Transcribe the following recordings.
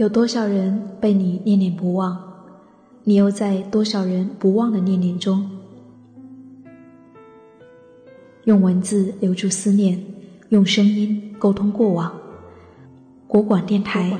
有多少人被你念念不忘？你又在多少人不忘的念念中？用文字留住思念，用声音沟通过往。国广电台，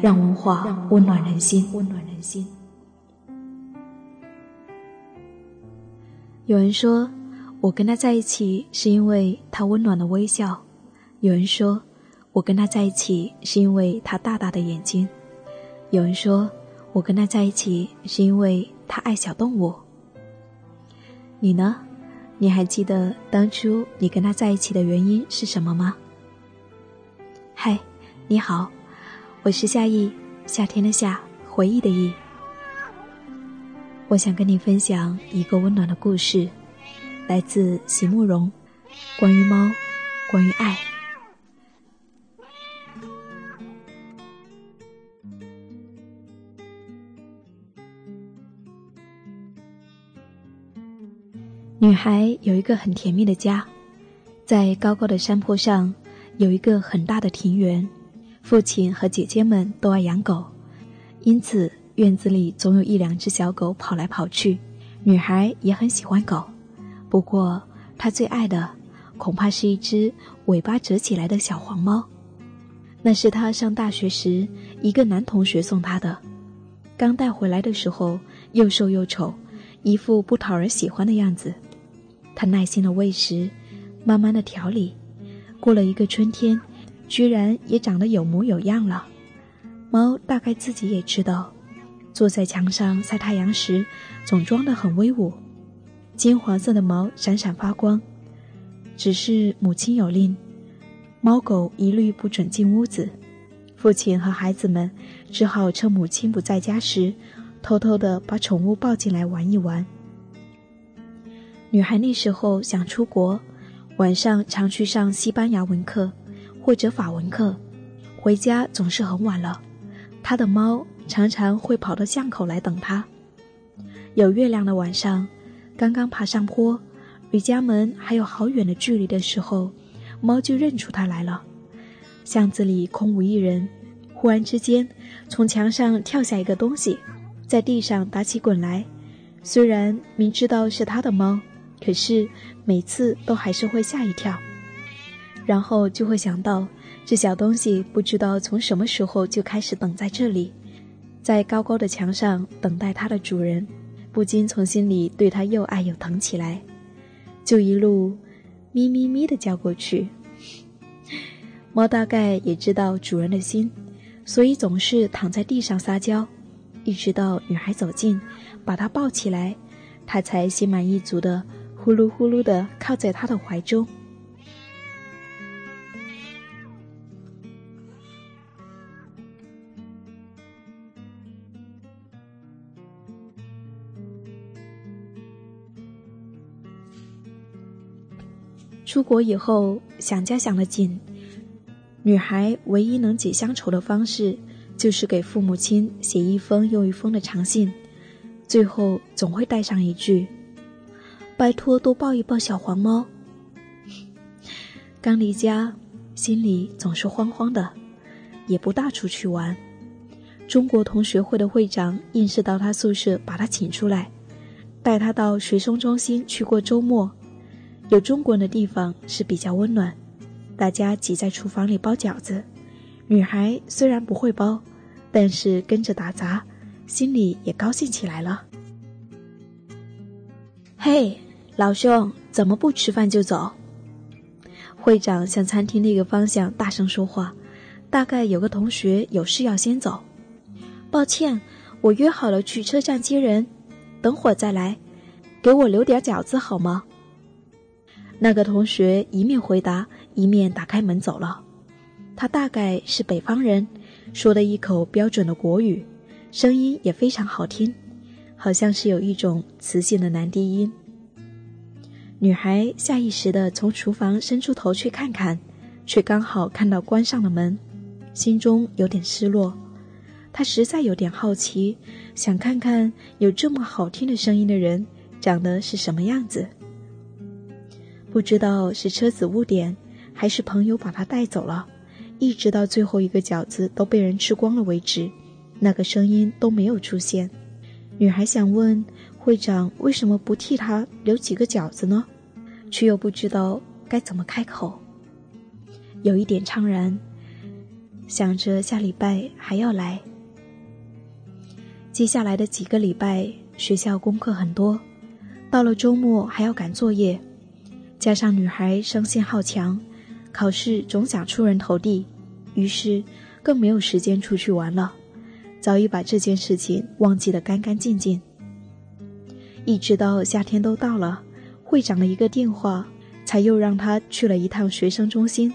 让文化温暖人心。温暖人心。有人说，我跟他在一起是因为他温暖的微笑；有人说，我跟他在一起是因为他大大的眼睛；有人说，我跟他在一起是因为他爱小动物。你呢？你还记得当初你跟他在一起的原因是什么吗？嗨。你好，我是夏意，夏天的夏，回忆的忆。我想跟你分享一个温暖的故事，来自席慕容，关于猫，关于爱。女孩有一个很甜蜜的家，在高高的山坡上，有一个很大的庭园。父亲和姐姐们都爱养狗，因此院子里总有一两只小狗跑来跑去。女孩也很喜欢狗，不过她最爱的恐怕是一只尾巴折起来的小黄猫。那是她上大学时一个男同学送她的。刚带回来的时候又瘦又丑，一副不讨人喜欢的样子。他耐心的喂食，慢慢的调理。过了一个春天。居然也长得有模有样了，猫大概自己也知道，坐在墙上晒太阳时，总装得很威武，金黄色的毛闪闪发光。只是母亲有令，猫狗一律不准进屋子。父亲和孩子们只好趁母亲不在家时，偷偷的把宠物抱进来玩一玩。女孩那时候想出国，晚上常去上西班牙文课。或者法文课，回家总是很晚了。她的猫常常会跑到巷口来等她。有月亮的晚上，刚刚爬上坡，离家门还有好远的距离的时候，猫就认出他来了。巷子里空无一人，忽然之间，从墙上跳下一个东西，在地上打起滚来。虽然明知道是他的猫，可是每次都还是会吓一跳。然后就会想到，这小东西不知道从什么时候就开始等在这里，在高高的墙上等待它的主人，不禁从心里对它又爱又疼起来，就一路咪咪咪的叫过去。猫大概也知道主人的心，所以总是躺在地上撒娇，一直到女孩走近，把它抱起来，它才心满意足的呼噜呼噜的靠在他的怀中。出国以后，想家想得紧，女孩唯一能解乡愁的方式，就是给父母亲写一封又一封的长信，最后总会带上一句：“拜托多抱一抱小黄猫。”刚离家，心里总是慌慌的，也不大出去玩。中国同学会的会长硬是到他宿舍把他请出来，带他到学生中心去过周末。有中国人的地方是比较温暖，大家挤在厨房里包饺子。女孩虽然不会包，但是跟着打杂，心里也高兴起来了。嘿，老兄，怎么不吃饭就走？会长向餐厅那个方向大声说话，大概有个同学有事要先走。抱歉，我约好了去车站接人，等会儿再来，给我留点饺子好吗？那个同学一面回答，一面打开门走了。他大概是北方人，说的一口标准的国语，声音也非常好听，好像是有一种磁性的男低音。女孩下意识地从厨房伸出头去看看，却刚好看到关上了门，心中有点失落。她实在有点好奇，想看看有这么好听的声音的人长得是什么样子。不知道是车子误点，还是朋友把她带走了，一直到最后一个饺子都被人吃光了为止，那个声音都没有出现。女孩想问会长为什么不替他留几个饺子呢，却又不知道该怎么开口，有一点怅然，想着下礼拜还要来。接下来的几个礼拜，学校功课很多，到了周末还要赶作业，加上女孩生性好强，考试总想出人头地，于是更没有时间出去玩了，早已把这件事情忘记得干干净净。一直到夏天都到了，会长的一个电话，才又让他去了一趟学生中心。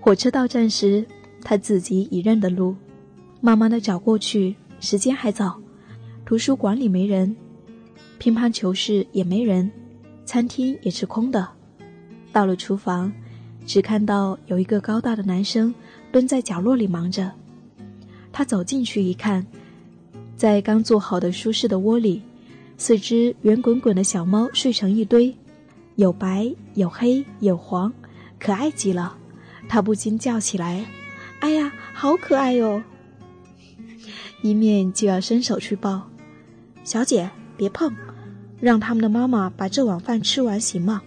火车到站时，他自己已认得路，慢慢的找过去。时间还早，图书馆里没人，乒乓球室也没人，餐厅也是空的。到了厨房，只看到有一个高大的男生蹲在角落里忙着。他走进去一看，在刚做好的舒适的窝里，四只圆滚滚的小猫睡成一堆，有白有黑有黄，可爱极了。他不禁叫起来：“哎呀，好可爱哟！” 一面就要伸手去抱，小姐别碰，让他们的妈妈把这碗饭吃完行吗？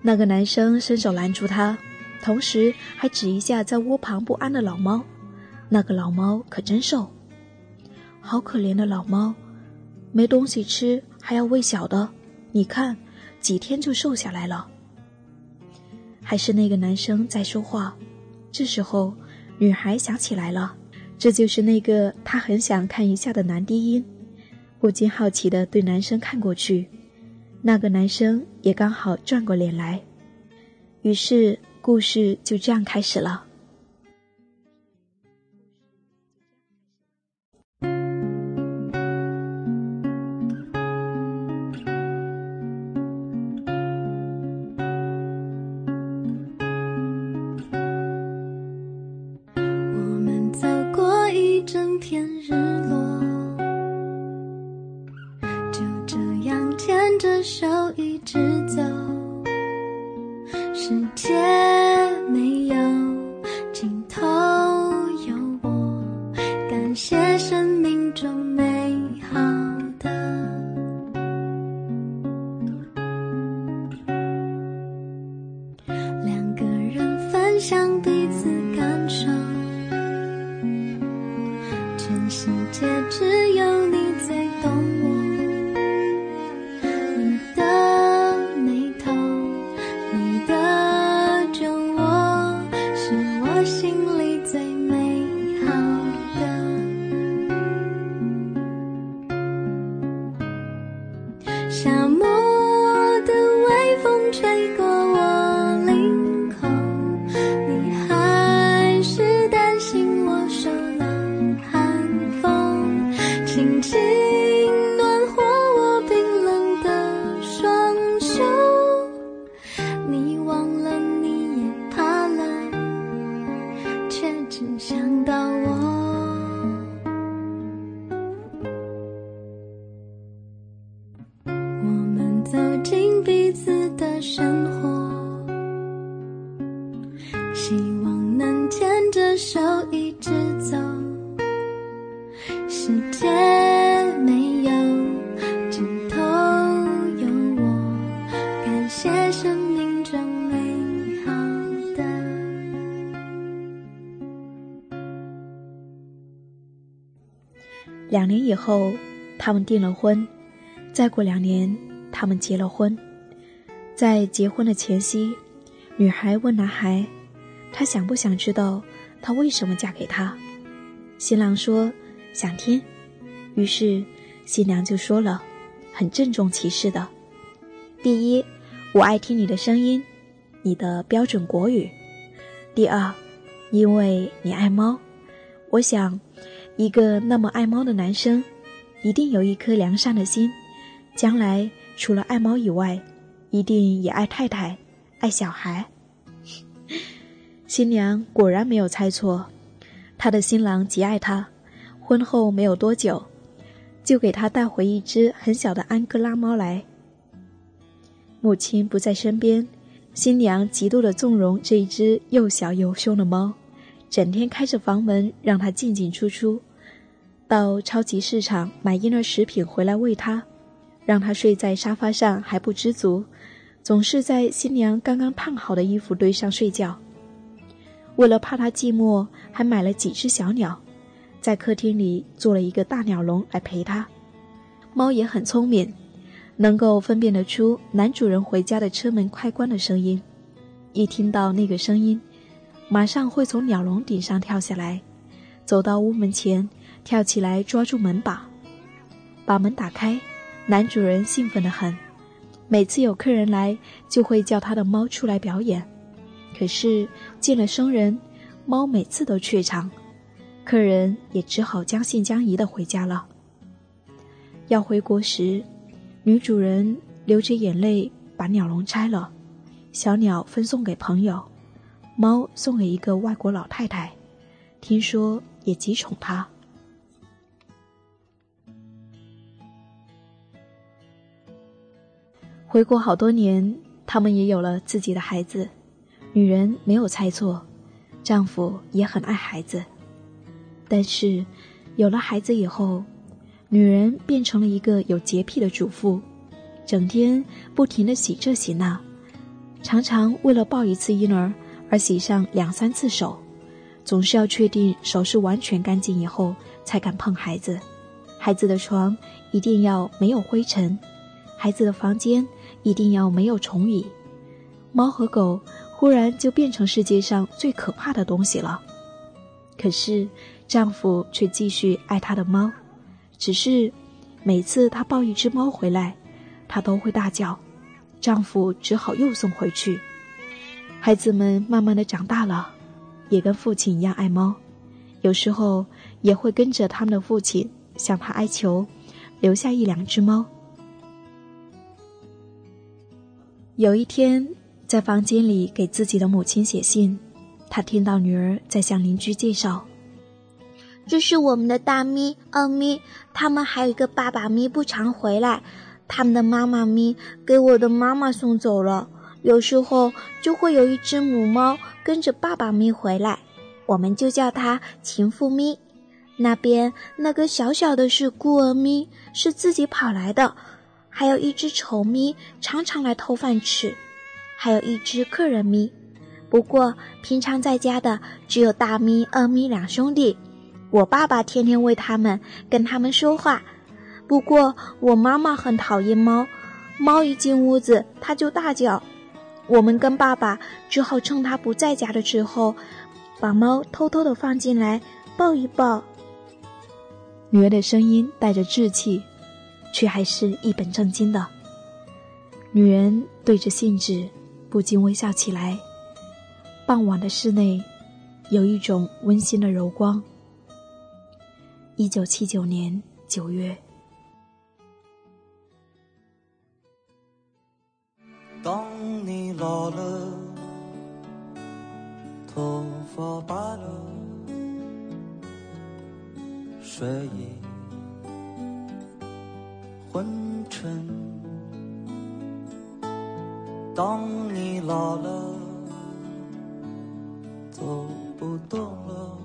那个男生伸手拦住他，同时还指一下在窝旁不安的老猫。那个老猫可真瘦，好可怜的老猫，没东西吃还要喂小的，你看，几天就瘦下来了。还是那个男生在说话，这时候，女孩想起来了。这就是那个她很想看一下的男低音，不禁好奇的对男生看过去，那个男生也刚好转过脸来，于是故事就这样开始了。一直走时间两年以后，他们订了婚。再过两年，他们结了婚。在结婚的前夕，女孩问男孩：“他想不想知道她为什么嫁给他？”新郎说：“想听。”于是新娘就说了，很郑重其事的：“第一，我爱听你的声音，你的标准国语；第二，因为你爱猫，我想。”一个那么爱猫的男生，一定有一颗良善的心，将来除了爱猫以外，一定也爱太太，爱小孩。新娘果然没有猜错，她的新郎极爱她，婚后没有多久，就给她带回一只很小的安哥拉猫来。母亲不在身边，新娘极度的纵容这一只又小又凶的猫，整天开着房门让他进进出出，到超级市场买婴儿食品回来喂他，让他睡在沙发上还不知足，总是在新娘刚刚烫好的衣服堆上睡觉。为了怕他寂寞，还买了几只小鸟，在客厅里做了一个大鸟笼来陪他。猫也很聪明，能够分辨得出男主人回家的车门开关的声音，一听到那个声音，马上会从鸟笼顶上跳下来，走到屋门前，跳起来抓住门把，把门打开。男主人兴奋得很，每次有客人来，就会叫他的猫出来表演。可是见了生人，猫每次都怯场，客人也只好将信将疑的回家了。要回国时，女主人流着眼泪把鸟笼拆了，小鸟分送给朋友，猫送给一个外国老太太，听说也极宠它。回国好多年，他们也有了自己的孩子。女人没有猜错，丈夫也很爱孩子。但是，有了孩子以后，女人变成了一个有洁癖的主妇，整天不停的洗这洗那，常常为了抱一次婴儿而洗上两三次手，总是要确定手是完全干净以后才敢碰孩子。孩子的床一定要没有灰尘，孩子的房间一定要没有虫蚁，猫和狗。忽然就变成世界上最可怕的东西了，可是丈夫却继续爱他的猫，只是每次他抱一只猫回来，他都会大叫，丈夫只好又送回去。孩子们慢慢的长大了，也跟父亲一样爱猫，有时候也会跟着他们的父亲向他哀求，留下一两只猫。有一天。在房间里给自己的母亲写信，他听到女儿在向邻居介绍：“这是我们的大咪、二咪，他们还有一个爸爸咪不常回来，他们的妈妈咪给我的妈妈送走了。有时候就会有一只母猫跟着爸爸咪回来，我们就叫它情妇咪。那边那个小小的是孤儿咪，是自己跑来的，还有一只丑咪，常常来偷饭吃。”还有一只客人咪，不过平常在家的只有大咪、二咪两兄弟。我爸爸天天喂他们，跟他们说话。不过我妈妈很讨厌猫，猫一进屋子，它就大叫。我们跟爸爸只好趁他不在家的时候，把猫偷偷的放进来抱一抱。女儿的声音带着稚气，却还是一本正经的。女人对着信纸。不禁微笑起来。傍晚的室内，有一种温馨的柔光。一九七九年九月。当你老了，头发白了，睡意昏沉。当你老了，走不动了，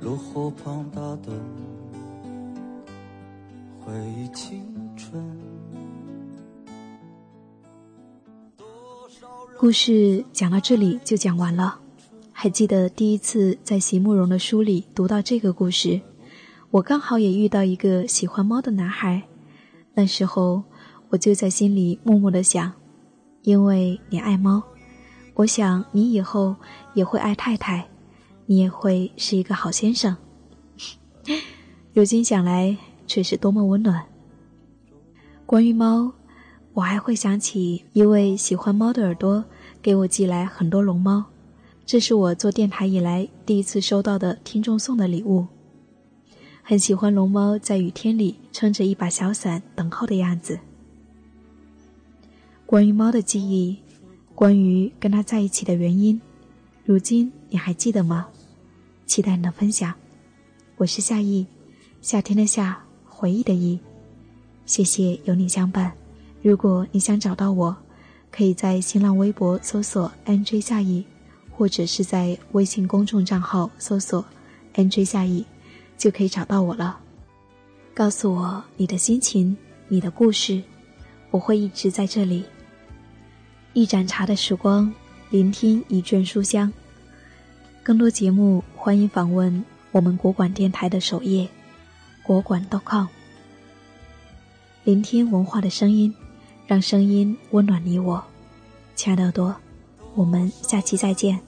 炉火旁打盹，回忆青春。故事讲到这里就讲完了。还记得第一次在席慕容的书里读到这个故事，我刚好也遇到一个喜欢猫的男孩，那时候。我就在心里默默的想，因为你爱猫，我想你以后也会爱太太，你也会是一个好先生。如今想来，却是多么温暖。关于猫，我还会想起一位喜欢猫的耳朵给我寄来很多龙猫，这是我做电台以来第一次收到的听众送的礼物。很喜欢龙猫在雨天里撑着一把小伞等候的样子。关于猫的记忆，关于跟它在一起的原因，如今你还记得吗？期待你的分享。我是夏意，夏天的夏，回忆的忆。谢谢有你相伴。如果你想找到我，可以在新浪微博搜索 “nj 夏意”，或者是在微信公众账号搜索 “nj 夏意”，就可以找到我了。告诉我你的心情，你的故事，我会一直在这里。一盏茶的时光，聆听一卷书香。更多节目，欢迎访问我们国管电台的首页，国管 .com。聆听文化的声音，让声音温暖你我。亲爱的耳朵，我们下期再见。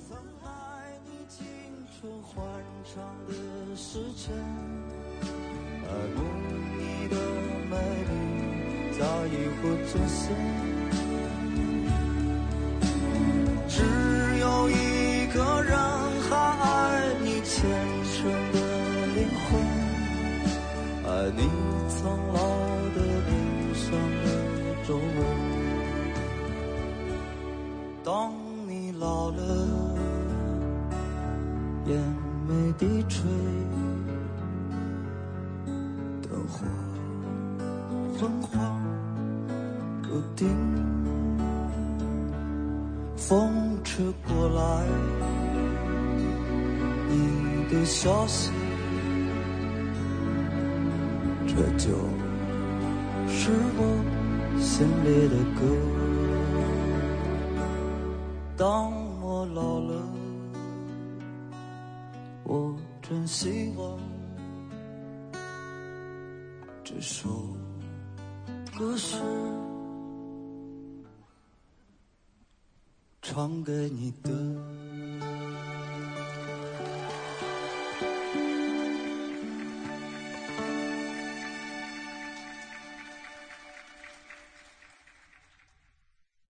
我坐下只有一个人歌。当我老了，我真希望这首歌是唱给你的。